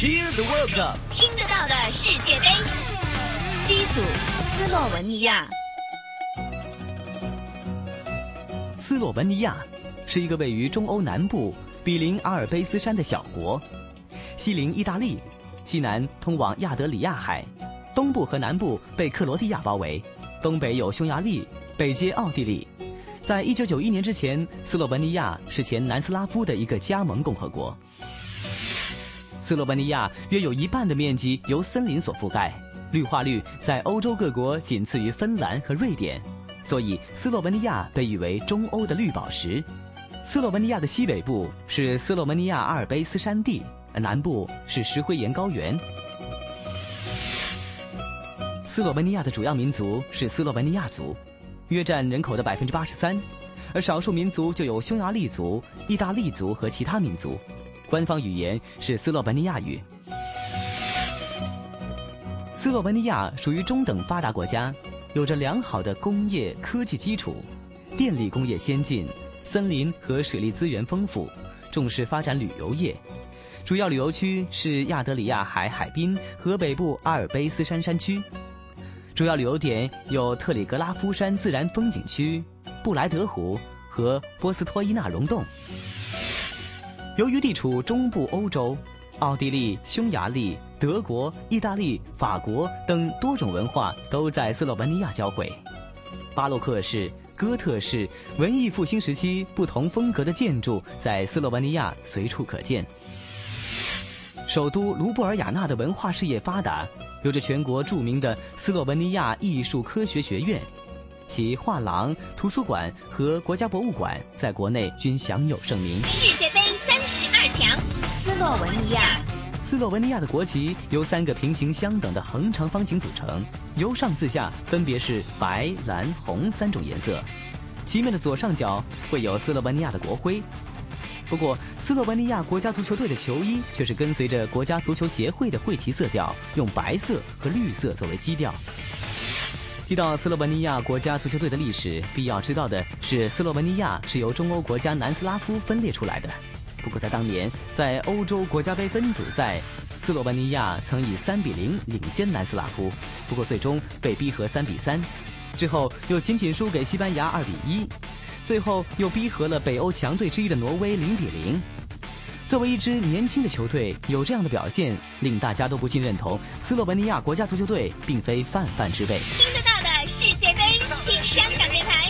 Hear the World Cup，听得到的世界杯。C 组，斯洛文尼亚。斯洛文尼亚是一个位于中欧南部、比邻阿尔卑斯山的小国，西邻意大利，西南通往亚得里亚海，东部和南部被克罗地亚包围，东北有匈牙利，北接奥地利。在一九九一年之前，斯洛文尼亚是前南斯拉夫的一个加盟共和国。斯洛文尼亚约有一半的面积由森林所覆盖，绿化率在欧洲各国仅次于芬兰和瑞典，所以斯洛文尼亚被誉为中欧的绿宝石。斯洛文尼亚的西北部是斯洛文尼亚阿尔卑斯山地，南部是石灰岩高原。斯洛文尼亚的主要民族是斯洛文尼亚族，约占人口的百分之八十三，而少数民族就有匈牙利族、意大利族和其他民族。官方语言是斯洛文尼亚语。斯洛文尼亚属于中等发达国家，有着良好的工业科技基础，电力工业先进，森林和水利资源丰富，重视发展旅游业。主要旅游区是亚得里亚海海滨和北部阿尔卑斯山山区。主要旅游点有特里格拉夫山自然风景区、布莱德湖和波斯托伊纳溶洞。由于地处中部欧洲，奥地利、匈牙利、德国、意大利、法国等多种文化都在斯洛文尼亚交汇。巴洛克式、哥特式、文艺复兴时期不同风格的建筑在斯洛文尼亚随处可见。首都卢布尔雅纳的文化事业发达，有着全国著名的斯洛文尼亚艺术科学学院，其画廊、图书馆和国家博物馆在国内均享有盛名。世界杯三十二强，斯洛文尼亚。斯洛文尼亚的国旗由三个平行相等的横长方形组成，由上至下分别是白、蓝、红三种颜色。旗面的左上角会有斯洛文尼亚的国徽。不过，斯洛文尼亚国家足球队的球衣却是跟随着国家足球协会的会旗色调，用白色和绿色作为基调。提到斯洛文尼亚国家足球队的历史，必要知道的是，斯洛文尼亚是由中欧国家南斯拉夫分裂出来的。不过，在当年，在欧洲国家杯分组赛，斯洛文尼亚曾以三比零领先南斯拉夫，不过最终被逼和三比三，之后又仅仅输给西班牙二比一，最后又逼和了北欧强队之一的挪威零比零。作为一支年轻的球队，有这样的表现，令大家都不禁认同斯洛文尼亚国家足球队并非泛泛之辈。世界杯，听香港电台。